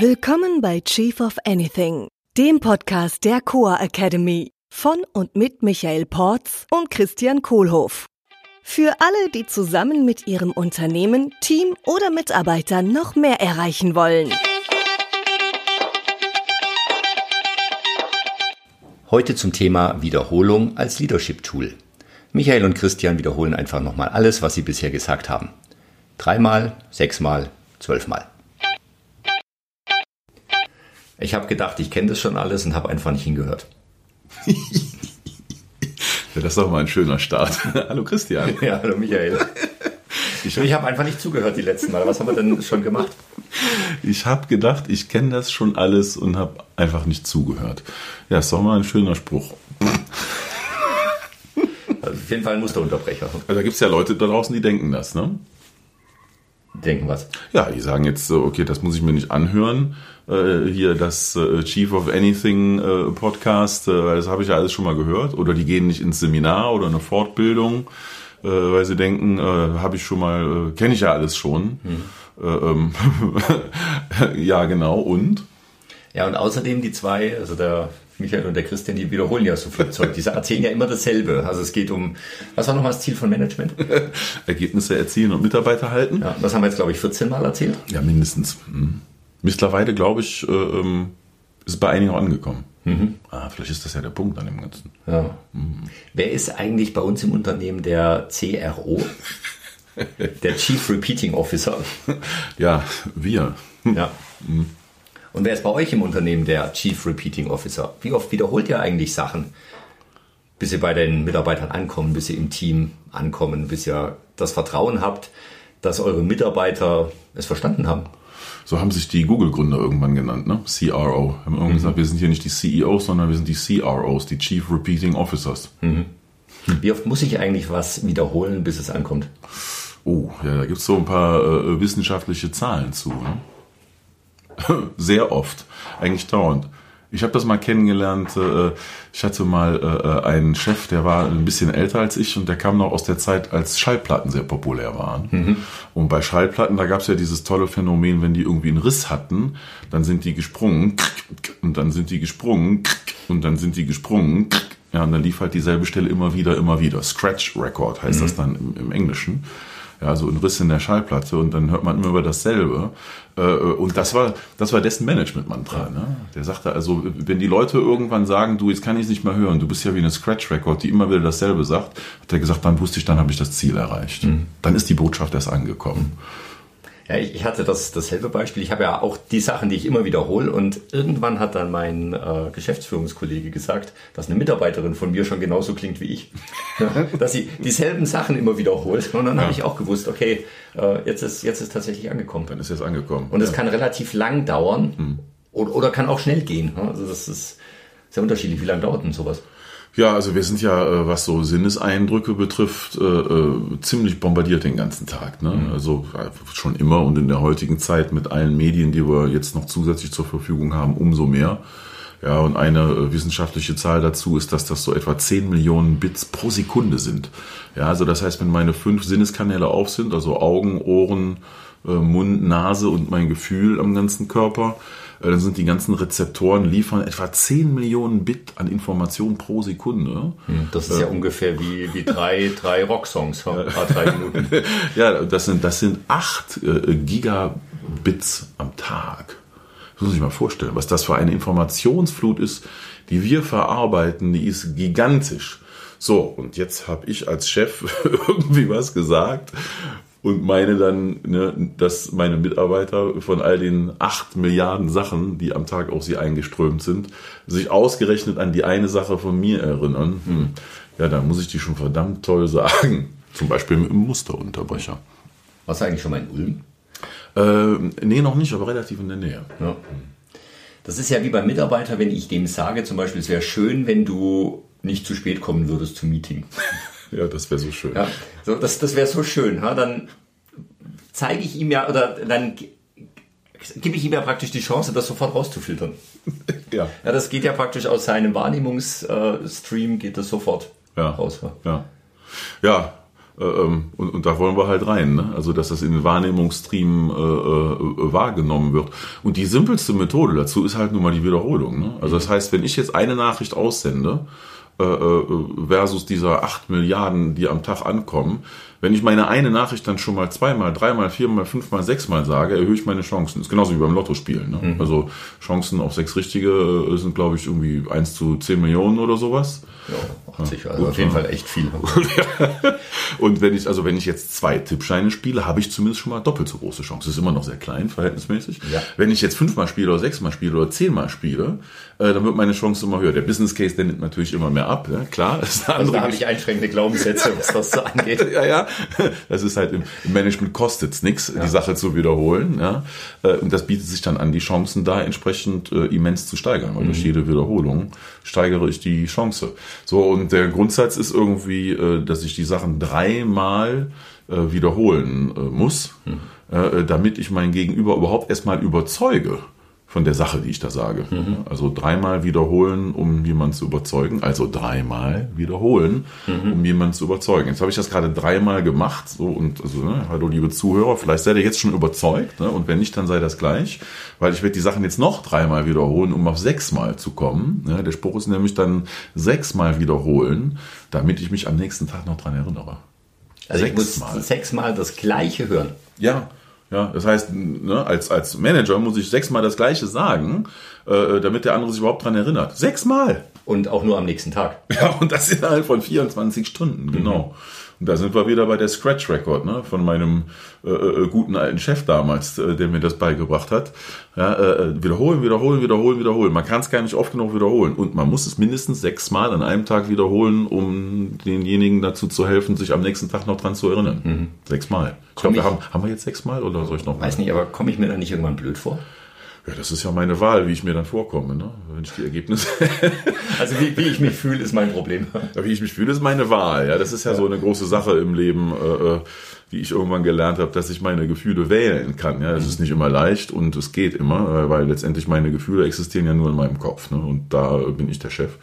Willkommen bei Chief of Anything, dem Podcast der Coa Academy von und mit Michael Porz und Christian Kohlhoff. Für alle, die zusammen mit ihrem Unternehmen, Team oder Mitarbeitern noch mehr erreichen wollen. Heute zum Thema Wiederholung als Leadership-Tool. Michael und Christian wiederholen einfach nochmal alles, was sie bisher gesagt haben. Dreimal, sechsmal, zwölfmal. Ich habe gedacht, ich kenne das schon alles und habe einfach nicht hingehört. ja, das ist doch mal ein schöner Start. hallo Christian. Ja, hallo Michael. Ich, ich habe einfach nicht zugehört die letzten Mal. Was haben wir denn schon gemacht? Ich habe gedacht, ich kenne das schon alles und habe einfach nicht zugehört. Ja, ist doch mal ein schöner Spruch. Also auf jeden Fall ein Musterunterbrecher. Also da gibt es ja Leute da draußen, die denken das, ne? Denken was? Ja, die sagen jetzt so, okay, das muss ich mir nicht anhören. Äh, hier das äh, Chief of Anything äh, Podcast, das habe ich ja alles schon mal gehört. Oder die gehen nicht ins Seminar oder eine Fortbildung, weil sie denken, habe ich schon mal, kenne ich ja alles schon. Hm. Ähm, ja, genau. Und? Ja, und außerdem die zwei, also der Michael und der Christian, die wiederholen ja so viel Zeug. Die erzählen ja immer dasselbe. Also es geht um, was war nochmal das Ziel von Management? Ergebnisse erzielen und Mitarbeiter halten. Ja, das haben wir jetzt, glaube ich, 14 Mal erzählt. Ja, mindestens. Mhm. Mittlerweile, glaube ich, äh, ähm, ist bei einigen auch angekommen. Mhm. Ah, vielleicht ist das ja der Punkt an dem Ganzen. Ja. Mhm. Wer ist eigentlich bei uns im Unternehmen der CRO? der Chief Repeating Officer. Ja, wir. Ja. Mhm. Und wer ist bei euch im Unternehmen der Chief Repeating Officer? Wie oft wiederholt ihr eigentlich Sachen, bis ihr bei den Mitarbeitern ankommen, bis ihr im Team ankommen, bis ihr das Vertrauen habt, dass eure Mitarbeiter es verstanden haben? So haben sich die Google-Gründer irgendwann genannt, ne? CRO. Haben irgendwann mhm. gesagt, wir sind hier nicht die CEOs, sondern wir sind die CROs, die Chief Repeating Officers. Mhm. Wie oft muss ich eigentlich was wiederholen, bis es ankommt? Oh, ja, da gibt es so ein paar äh, wissenschaftliche Zahlen zu. Ne? Sehr oft, eigentlich dauernd. Ich habe das mal kennengelernt. Äh, ich hatte mal äh, einen Chef, der war ein bisschen älter als ich und der kam noch aus der Zeit, als Schallplatten sehr populär waren. Mhm. Und bei Schallplatten, da gab es ja dieses tolle Phänomen, wenn die irgendwie einen Riss hatten, dann sind die gesprungen und dann sind die gesprungen und dann sind die gesprungen. Ja, und dann lief halt dieselbe Stelle immer wieder, immer wieder. Scratch Record heißt mhm. das dann im, im Englischen ja, so ein Riss in der Schallplatte und dann hört man immer über dasselbe. Äh, und das war, das war dessen Management-Mantra. Ne? Der sagte also, wenn die Leute irgendwann sagen, du, jetzt kann ich es nicht mehr hören, du bist ja wie eine Scratch-Record, die immer wieder dasselbe sagt, hat er gesagt, dann wusste ich, dann habe ich das Ziel erreicht. Mhm. Dann ist die Botschaft erst angekommen. Ja, ich hatte das dasselbe Beispiel. Ich habe ja auch die Sachen, die ich immer wiederhole. Und irgendwann hat dann mein äh, Geschäftsführungskollege gesagt, dass eine Mitarbeiterin von mir schon genauso klingt wie ich. dass sie dieselben Sachen immer wiederholt. Und dann ja. habe ich auch gewusst, okay, äh, jetzt, ist, jetzt ist tatsächlich angekommen. Dann ist jetzt angekommen. Und es ja. kann relativ lang dauern hm. oder, oder kann auch schnell gehen. Also das ist sehr unterschiedlich. Wie lange dauert denn sowas? Ja, also wir sind ja, äh, was so Sinneseindrücke betrifft, äh, äh, ziemlich bombardiert den ganzen Tag. Ne? Mhm. Also schon immer und in der heutigen Zeit mit allen Medien, die wir jetzt noch zusätzlich zur Verfügung haben, umso mehr. Ja, und eine wissenschaftliche Zahl dazu ist, dass das so etwa 10 Millionen Bits pro Sekunde sind. Ja, also das heißt, wenn meine fünf Sinneskanäle auf sind, also Augen, Ohren, Mund, Nase und mein Gefühl am ganzen Körper, äh, dann sind die ganzen Rezeptoren liefern etwa 10 Millionen Bit an Informationen pro Sekunde. Hm, das ist ja äh, ungefähr wie, wie drei, drei Rocksongs, drei Minuten. ja, das sind, das sind 8 äh, Gigabits am Tag. Das muss ich mal vorstellen, was das für eine Informationsflut ist, die wir verarbeiten, die ist gigantisch. So, und jetzt habe ich als Chef irgendwie was gesagt und meine dann, ne, dass meine Mitarbeiter von all den acht Milliarden Sachen, die am Tag auf sie eingeströmt sind, sich ausgerechnet an die eine Sache von mir erinnern. Hm. Ja, da muss ich die schon verdammt toll sagen. Zum Beispiel mit einem Musterunterbrecher. Warst du eigentlich schon mal in Ulm? Äh, nee, noch nicht, aber relativ in der Nähe. Ja. Das ist ja wie beim Mitarbeiter, wenn ich dem sage, zum Beispiel, es wäre schön, wenn du nicht zu spät kommen würdest zum Meeting. Ja, das wäre so schön. Ja, so, das das wäre so schön. Ja? Dann zeige ich ihm ja, oder dann gebe ich ihm ja praktisch die Chance, das sofort rauszufiltern. Ja. ja das geht ja praktisch aus seinem Wahrnehmungsstream, geht das sofort ja. raus. Ja. ja. Äh, ähm, und, und, da wollen wir halt rein, ne? also dass das in den Wahrnehmungsstream äh, äh, wahrgenommen wird. Und die simpelste Methode dazu ist halt nun mal die Wiederholung. Ne? Also das heißt, wenn ich jetzt eine Nachricht aussende, äh, äh versus dieser acht Milliarden, die am Tag ankommen, wenn ich meine eine Nachricht dann schon mal zweimal, dreimal, viermal, fünfmal, sechsmal sage, erhöhe ich meine Chancen. Ist genauso wie beim Lottospielen. Ne? Mhm. Also Chancen auf sechs richtige äh, sind, glaube ich, irgendwie eins zu zehn Millionen oder sowas. Ja, 80, also auf jeden Fall echt viel. und wenn ich, also wenn ich jetzt zwei Tippscheine spiele, habe ich zumindest schon mal doppelt so große Chance. Das ist immer noch sehr klein, verhältnismäßig. Ja. Wenn ich jetzt fünfmal spiele oder sechsmal spiele oder zehnmal spiele, äh, dann wird meine Chance immer höher. Der Business Case, der nimmt natürlich immer mehr ab. Ja? Klar, das ist eine also da habe ich einschränkende Glaubenssätze, was das so angeht. ja, ja. Das ist halt im, Management kostet es nichts, ja. die Sache zu wiederholen. Ja? Äh, und das bietet sich dann an, die Chancen da entsprechend äh, immens zu steigern, weil mhm. durch jede Wiederholung steigere ich die Chance. So, und der Grundsatz ist irgendwie, äh, dass ich die Sachen dreimal äh, wiederholen äh, muss, hm. damit ich mein Gegenüber überhaupt erstmal überzeuge von der Sache, die ich da sage. Mhm. Also dreimal wiederholen, um jemanden zu überzeugen. Also dreimal wiederholen, mhm. um jemanden zu überzeugen. Jetzt habe ich das gerade dreimal gemacht. So und also, ne, hallo liebe Zuhörer, vielleicht seid ihr jetzt schon überzeugt. Ne, und wenn nicht, dann sei das gleich, weil ich werde die Sachen jetzt noch dreimal wiederholen, um auf sechsmal zu kommen. Ne, der Spruch ist nämlich dann sechsmal wiederholen, damit ich mich am nächsten Tag noch dran erinnere. Also sechsmal. ich muss sechsmal das Gleiche hören. Ja. Ja, das heißt, ne, als, als Manager muss ich sechsmal das Gleiche sagen, äh, damit der andere sich überhaupt dran erinnert. Sechsmal! Und auch nur am nächsten Tag. Ja, und das innerhalb von 24 Stunden, genau. Mhm. Und da sind wir wieder bei der Scratch Record, ne, von meinem äh, äh, guten alten Chef damals, äh, der mir das beigebracht hat. Ja, äh, wiederholen, wiederholen, wiederholen, wiederholen. Man kann es gar nicht oft genug wiederholen. Und man muss es mindestens sechsmal an einem Tag wiederholen, um denjenigen dazu zu helfen, sich am nächsten Tag noch dran zu erinnern. Mhm. Sechsmal. Ich glaube, wir haben, haben wir jetzt sechsmal oder soll ich noch? Weiß mal? nicht, aber komme ich mir da nicht irgendwann blöd vor? Ja, das ist ja meine Wahl, wie ich mir dann vorkomme, ne? wenn ich die Ergebnisse. also wie, wie ich mich fühle, ist mein Problem. Ja, wie ich mich fühle, ist meine Wahl. Ja, das ist ja, ja. so eine große Sache im Leben, äh, äh, wie ich irgendwann gelernt habe, dass ich meine Gefühle wählen kann. Ja, es ist nicht immer leicht und es geht immer, äh, weil letztendlich meine Gefühle existieren ja nur in meinem Kopf. Ne? Und da bin ich der Chef.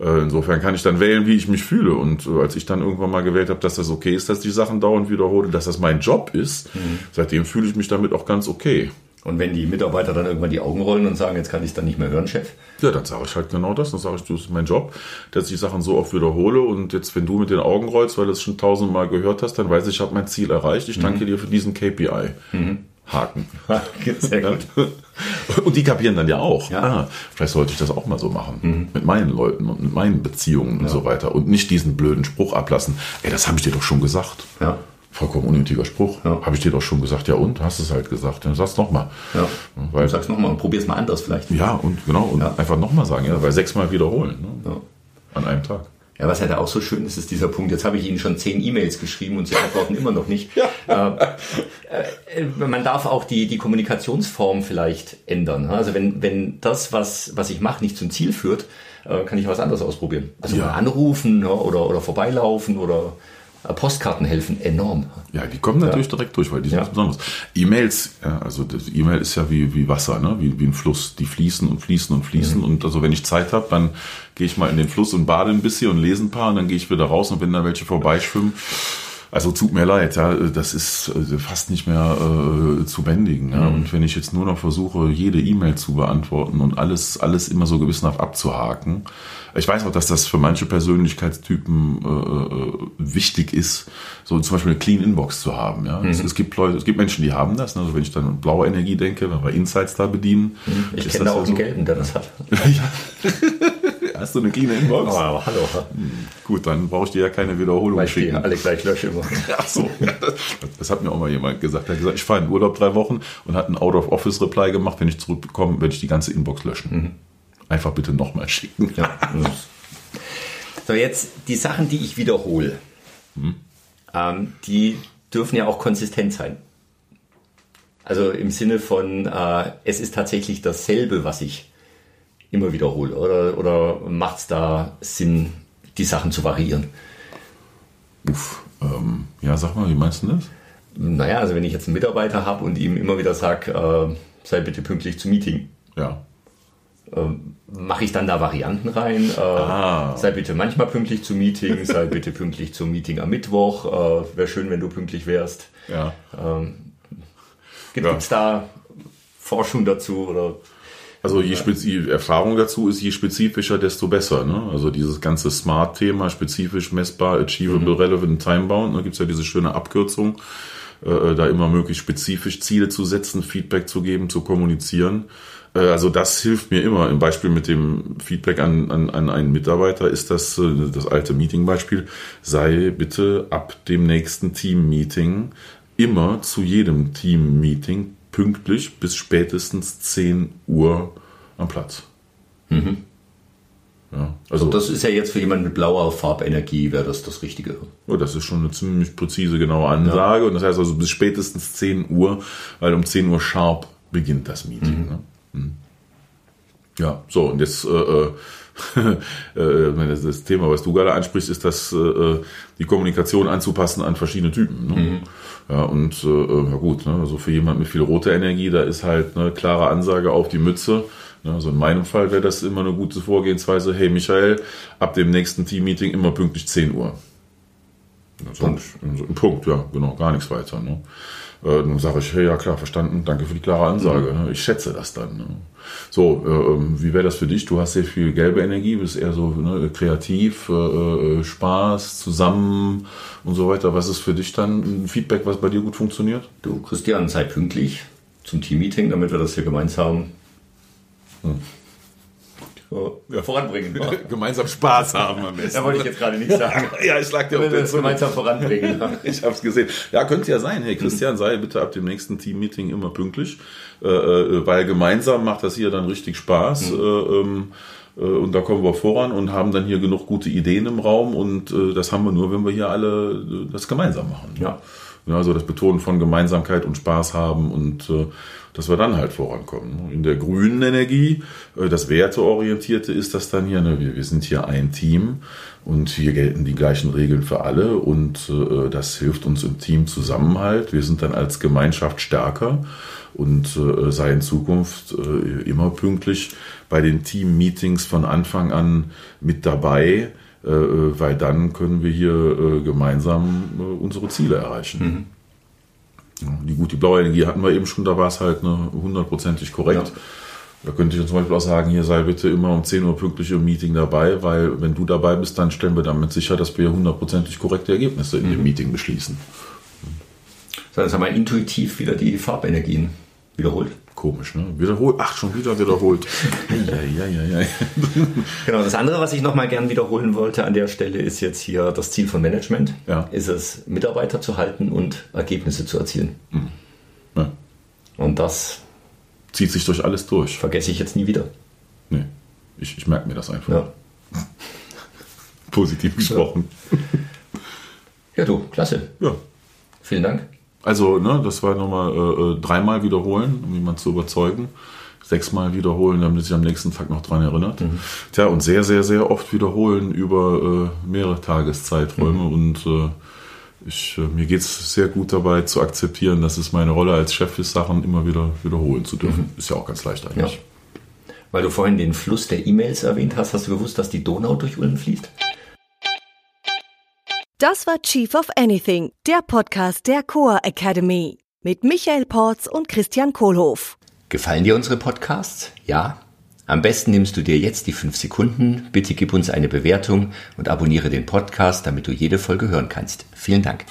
Äh, insofern kann ich dann wählen, wie ich mich fühle. Und als ich dann irgendwann mal gewählt habe, dass das okay ist, dass die Sachen dauernd wiederhole, dass das mein Job ist, mhm. seitdem fühle ich mich damit auch ganz okay. Und wenn die Mitarbeiter dann irgendwann die Augen rollen und sagen, jetzt kann ich es dann nicht mehr hören, Chef? Ja, dann sage ich halt genau das. Dann sage ich, das ist mein Job, dass ich Sachen so oft wiederhole. Und jetzt, wenn du mit den Augen rollst, weil du es schon tausendmal gehört hast, dann weiß ich, ich habe mein Ziel erreicht. Ich danke mhm. dir für diesen KPI. Mhm. Haken. Sehr gut. Und die kapieren dann ja auch. Ja. Ah, vielleicht sollte ich das auch mal so machen. Mhm. Mit meinen Leuten und mit meinen Beziehungen ja. und so weiter. Und nicht diesen blöden Spruch ablassen. Ey, das habe ich dir doch schon gesagt. Ja. Vollkommen unnötiger Spruch. Ja. Habe ich dir doch schon gesagt. Ja und? Hast es halt gesagt. Dann sag's nochmal. Ja. Weil, sag's nochmal und probier's mal anders vielleicht. Ja, und genau. Und ja. einfach nochmal sagen. Ja, weil sechsmal wiederholen. Ne? Ja. An einem Tag. Ja, was da auch so schön ist, ist dieser Punkt. Jetzt habe ich Ihnen schon zehn E-Mails geschrieben und Sie antworten immer noch nicht. Ja. Äh, äh, man darf auch die, die Kommunikationsform vielleicht ändern. Also wenn, wenn das, was, was ich mache, nicht zum Ziel führt, äh, kann ich was anderes ausprobieren. Also ja. mal anrufen ne, oder, oder vorbeilaufen oder Postkarten helfen enorm. Ja, die kommen natürlich ja. direkt durch, weil die sind ja. was Besonderes. E-Mails, ja, also E-Mail ist ja wie, wie Wasser, ne? wie, wie ein Fluss. Die fließen und fließen und fließen. Mhm. Und also wenn ich Zeit habe, dann gehe ich mal in den Fluss und bade ein bisschen und lese ein paar und dann gehe ich wieder raus und wenn da welche vorbeischwimmen, also tut mir leid, ja, das ist äh, fast nicht mehr äh, zu bändigen. Ja. Mhm. Und wenn ich jetzt nur noch versuche, jede E-Mail zu beantworten und alles, alles immer so gewissenhaft abzuhaken, ich weiß auch, dass das für manche Persönlichkeitstypen äh, äh, wichtig ist, so zum Beispiel eine Clean Inbox zu haben. Ja? Mhm. Es, es, gibt Leute, es gibt Menschen, die haben das. Ne? Also wenn ich dann an blaue Energie denke, wenn wir Insights da bedienen. Mhm. Ich kenne auch ja einen so. gelben, der das hat. Hast du eine clean Inbox? Oh, aber hallo. Hm, gut, dann brauche ich dir ja keine Wiederholung Weil schicken. Ich alle gleich lösche immer. Ach so. Das hat mir auch mal jemand gesagt. Er hat gesagt, ich fahre in Urlaub drei Wochen und hat einen Out-of-Office-Reply gemacht. Wenn ich zurückbekomme, werde ich die ganze Inbox löschen. Mhm einfach bitte nochmal schicken. Ja. so, jetzt die Sachen, die ich wiederhole, hm. ähm, die dürfen ja auch konsistent sein. Also im Sinne von, äh, es ist tatsächlich dasselbe, was ich immer wiederhole. Oder, oder macht es da Sinn, die Sachen zu variieren? Uff, ähm, ja, sag mal, wie meinst du das? Naja, also wenn ich jetzt einen Mitarbeiter habe und ihm immer wieder sage, äh, sei bitte pünktlich zum Meeting. Ja. Ähm, mache ich dann da Varianten rein. Äh, Ah. Sei bitte manchmal pünktlich zum Meeting, sei bitte pünktlich zum Meeting am Mittwoch. Äh, Wäre schön, wenn du pünktlich wärst. Ja. Gibt Ja. es da Forschung dazu oder Also je spezi Erfahrung dazu ist, je spezifischer, desto besser. Ne? Also dieses ganze Smart-Thema, spezifisch, messbar, achievable, relevant, time-bound, ne? gibt es ja diese schöne Abkürzung, äh, da immer möglichst spezifisch Ziele zu setzen, Feedback zu geben, zu kommunizieren. Äh, also das hilft mir immer. Im Beispiel mit dem Feedback an, an, an einen Mitarbeiter ist das äh, das alte Meeting-Beispiel. Sei bitte ab dem nächsten Team-Meeting immer zu jedem Team-Meeting pünktlich bis spätestens 10 Uhr am Platz. Ja, also das ist ja jetzt für jemanden mit blauer Farbenergie wäre das das Richtige. oh, das ist schon eine ziemlich präzise, genaue Ansage. Und das heißt also bis spätestens 10 Uhr, weil um 10 Uhr sharp beginnt das Meeting. Ne? Mhm. Ja, so, und jetzt äh, äh, das, das Thema, was du gerade ansprichst, ist, dass äh, die Kommunikation anzupassen an verschiedene Typen. Ne? Ja, und äh, ja gut, ne? also für jemand mit viel roter Energie, da ist halt eine klare Ansage auf die Mütze. Ne? Also in meinem Fall wäre das immer eine gute Vorgehensweise. Hey Michael, ab dem nächsten Team-Meeting immer pünktlich 10 Uhr. Punkt. Ein Punkt, ja, genau, gar nichts weiter. Ne? Äh, dann sage ich, hey, ja klar, verstanden, danke für die klare Ansage. Ne? Ich schätze das dann. Ne? So, äh, ähm, wie wäre das für dich? Du hast sehr viel gelbe Energie, bist eher so ne, kreativ, äh, äh, Spaß, zusammen und so weiter. Was ist für dich dann ein Feedback, was bei dir gut funktioniert? Du, Christian, sei pünktlich zum Team-Meeting, damit wir das hier gemeinsam ja, voranbringen. Gemeinsam Spaß haben am besten. Ja, wollte ich jetzt gerade nicht sagen. Ja, ich lag dir auf der Zunge. gemeinsam voranbringen. Ich hab's gesehen. Ja, könnte ja sein. Hey, Christian, sei bitte ab dem nächsten Team-Meeting immer pünktlich, äh, äh, weil gemeinsam macht das hier dann richtig Spaß. Äh, ähm, äh, und da kommen wir voran und haben dann hier genug gute Ideen im Raum und äh, das haben wir nur, wenn wir hier alle äh, das gemeinsam machen. Ja. Ja, also das Betonen von Gemeinsamkeit und Spaß haben und äh, dass wir dann halt vorankommen. In der grünen Energie, äh, das Werteorientierte ist das dann hier, ne, wir, wir sind hier ein Team und hier gelten die gleichen Regeln für alle und äh, das hilft uns im Team Zusammenhalt. Wir sind dann als Gemeinschaft stärker und äh, sei in Zukunft äh, immer pünktlich bei den Team-Meetings von Anfang an mit dabei, weil dann können wir hier äh, gemeinsam äh, unsere Ziele erreichen. Ja, Die gut, die blaue Energie hatten wir eben schon, da war es halt ne, hundertprozentig korrekt. Ja. Da könnte ich zum Beispiel auch sagen, hier sei bitte immer um 10 Uhr pünktlich im Meeting dabei, weil wenn du dabei bist, dann stellen wir damit sicher, dass wir hundertprozentig korrekte Ergebnisse in dem Meeting beschließen. Jetzt haben wir intuitiv wieder die Farbenergien wiederholt. Komisch, ne? Wiederholt, ach, schon wieder wiederholt. ja, ja, ja. Genau, das andere, was ich nochmal gern wiederholen wollte an der Stelle, ist jetzt hier das Ziel von Management. Ja. Ist es, Mitarbeiter zu halten und Ergebnisse zu erzielen. ja. Und das Zieht sich durch alles durch. vergesse ich jetzt nie wieder. Nee, ich, ich merke mir das einfach. Ja, Positiv gesprochen. ja du, klasse. Ja. Vielen Dank. Also, ne, das war nochmal äh, äh, dreimal wiederholen, um jemanden zu überzeugen. Sechsmal wiederholen, damit sich am nächsten Tag noch dran erinnert. Tja, und sehr, sehr, sehr oft wiederholen über äh, mehrere Tageszeiträume. Und äh, ich, äh, mir geht es sehr gut dabei zu akzeptieren, dass es meine Rolle als Chef ist, Sachen immer wieder wiederholen zu dürfen. Ist ja auch ganz leicht Ja. eigentlich. Weil du vorhin den Fluss der E-Mails erwähnt hast, hast du gewusst, dass die Donau durch Ulm fließt? Das war Chief of Anything, der Podcast der Coa Academy. Mit Michael Porz und Christian Kohlhoff. Gefallen dir unsere Podcasts? Ja? Am besten nimmst du dir jetzt die fünf Sekunden, bitte gib uns eine Bewertung und abonniere den Podcast, damit du jede Folge hören kannst. Vielen Dank.